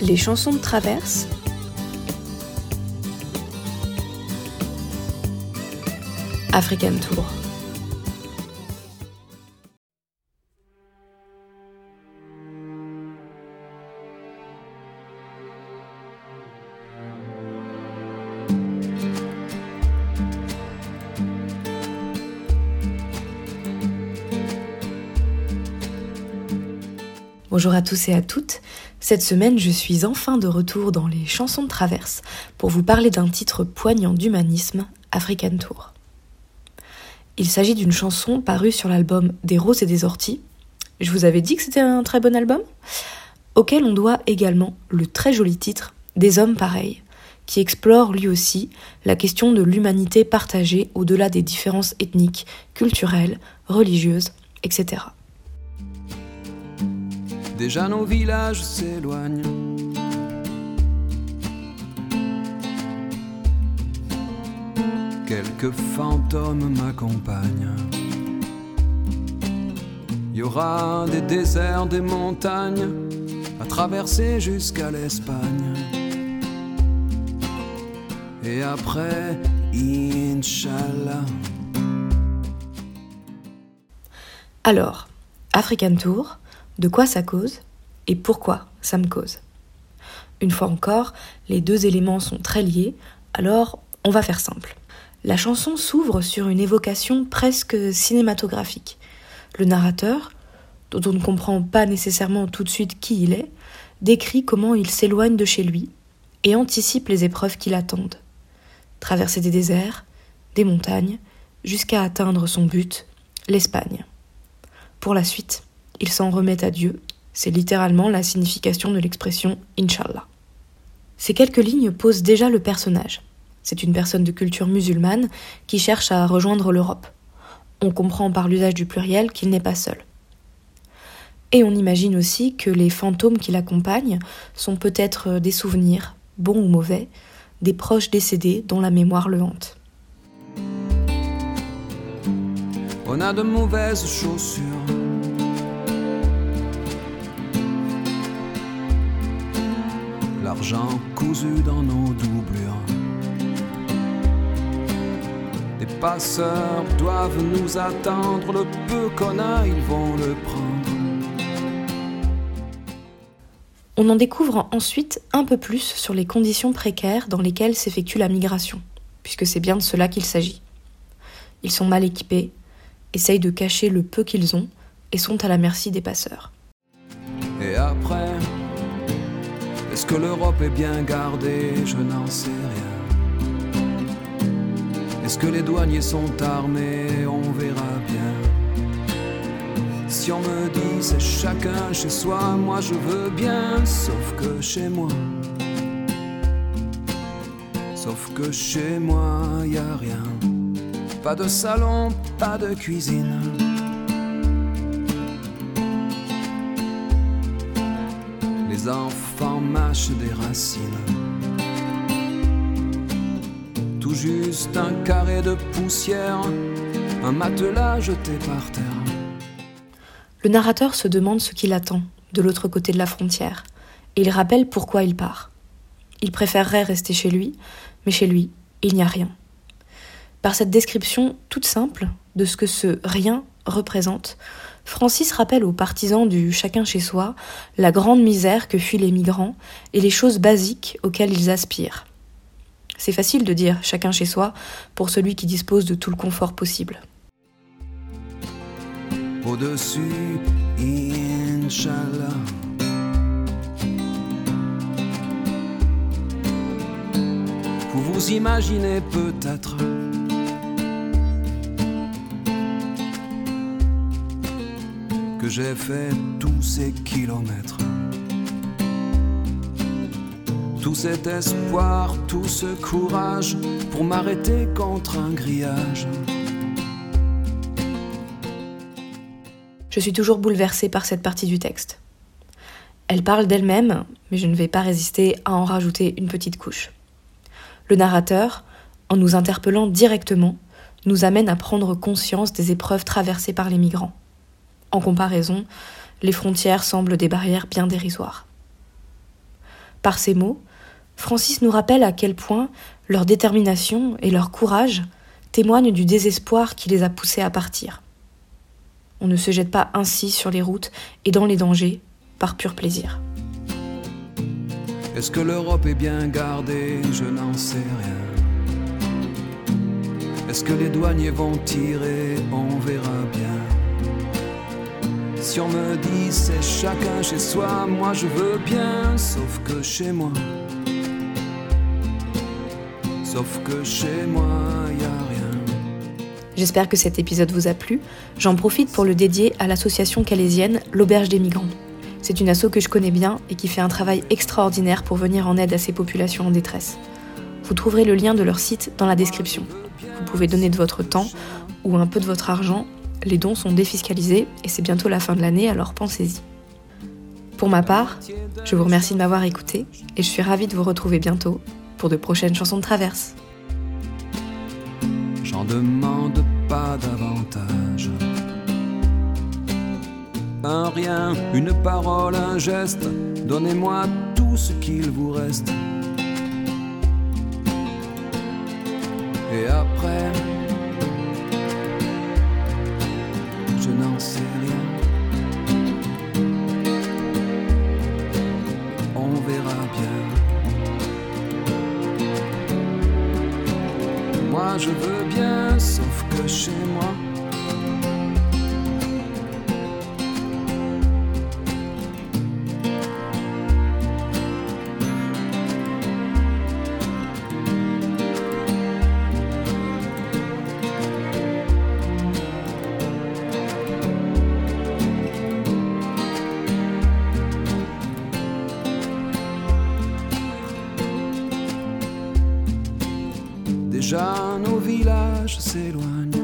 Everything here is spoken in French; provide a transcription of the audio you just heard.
Les chansons de traverse. African Tour. Bonjour à tous et à toutes. Cette semaine, je suis enfin de retour dans les chansons de traverse pour vous parler d'un titre poignant d'humanisme, African Tour. Il s'agit d'une chanson parue sur l'album Des roses et des orties. Je vous avais dit que c'était un très bon album Auquel on doit également le très joli titre Des hommes pareils, qui explore lui aussi la question de l'humanité partagée au-delà des différences ethniques, culturelles, religieuses, etc. Déjà nos villages s'éloignent. Quelques fantômes m'accompagnent. Il y aura des déserts, des montagnes à traverser jusqu'à l'Espagne. Et après, Inch'Allah. Alors, African Tour, de quoi ça cause et pourquoi ça me cause. Une fois encore, les deux éléments sont très liés, alors on va faire simple. La chanson s'ouvre sur une évocation presque cinématographique. Le narrateur, dont on ne comprend pas nécessairement tout de suite qui il est, décrit comment il s'éloigne de chez lui et anticipe les épreuves qui l'attendent. Traverser des déserts, des montagnes, jusqu'à atteindre son but, l'Espagne. Pour la suite, il s'en remet à Dieu. C'est littéralement la signification de l'expression Inshallah. Ces quelques lignes posent déjà le personnage. C'est une personne de culture musulmane qui cherche à rejoindre l'Europe. On comprend par l'usage du pluriel qu'il n'est pas seul. Et on imagine aussi que les fantômes qui l'accompagnent sont peut-être des souvenirs, bons ou mauvais, des proches décédés dont la mémoire le hante. L'argent cousu dans nos doublures. Les passeurs doivent nous attendre, le peu qu'on a, ils vont le prendre. On en découvre ensuite un peu plus sur les conditions précaires dans lesquelles s'effectue la migration, puisque c'est bien de cela qu'il s'agit. Ils sont mal équipés, essayent de cacher le peu qu'ils ont et sont à la merci des passeurs. Et après, est-ce que l'Europe est bien gardée? Je n'en sais rien. Est-ce que les douaniers sont armés? On verra bien. Si on me dit c'est chacun chez soi, moi je veux bien, sauf que chez moi. Sauf que chez moi, y a rien. Pas de salon, pas de cuisine. Les enfants mâchent des racines. Tout juste un carré de poussière, un matelas jeté par terre. Le narrateur se demande ce qu'il attend de l'autre côté de la frontière, et il rappelle pourquoi il part. Il préférerait rester chez lui, mais chez lui, il n'y a rien. Par cette description toute simple de ce que ce rien représente, Francis rappelle aux partisans du chacun chez soi la grande misère que fuient les migrants et les choses basiques auxquelles ils aspirent. C'est facile de dire chacun chez soi pour celui qui dispose de tout le confort possible. Au-dessus, Inch'Allah. Vous vous imaginez peut-être que j'ai fait tous ces kilomètres. Tout cet espoir, tout ce courage pour m'arrêter contre un grillage. Je suis toujours bouleversée par cette partie du texte. Elle parle d'elle-même, mais je ne vais pas résister à en rajouter une petite couche. Le narrateur, en nous interpellant directement, nous amène à prendre conscience des épreuves traversées par les migrants. En comparaison, les frontières semblent des barrières bien dérisoires. Par ces mots, Francis nous rappelle à quel point leur détermination et leur courage témoignent du désespoir qui les a poussés à partir. On ne se jette pas ainsi sur les routes et dans les dangers par pur plaisir. Est-ce que l'Europe est bien gardée? Je n'en sais rien. Est-ce que les douaniers vont tirer? On verra bien. Si on me dit c'est chacun chez soi, moi je veux bien, sauf que chez moi. Sauf que chez moi, y rien. J'espère que cet épisode vous a plu. J'en profite pour le dédier à l'association calaisienne L'Auberge des Migrants. C'est une asso que je connais bien et qui fait un travail extraordinaire pour venir en aide à ces populations en détresse. Vous trouverez le lien de leur site dans la description. Vous pouvez donner de votre temps ou un peu de votre argent. Les dons sont défiscalisés et c'est bientôt la fin de l'année, alors pensez-y. Pour ma part, je vous remercie de m'avoir écouté et je suis ravie de vous retrouver bientôt pour de prochaines chansons de traverse. J'en demande pas davantage. Un rien, une parole, un geste, donnez-moi tout ce qu'il vous reste. Et après, je veux bien, sauf que chez moi. Déjà nos villages s'éloignent.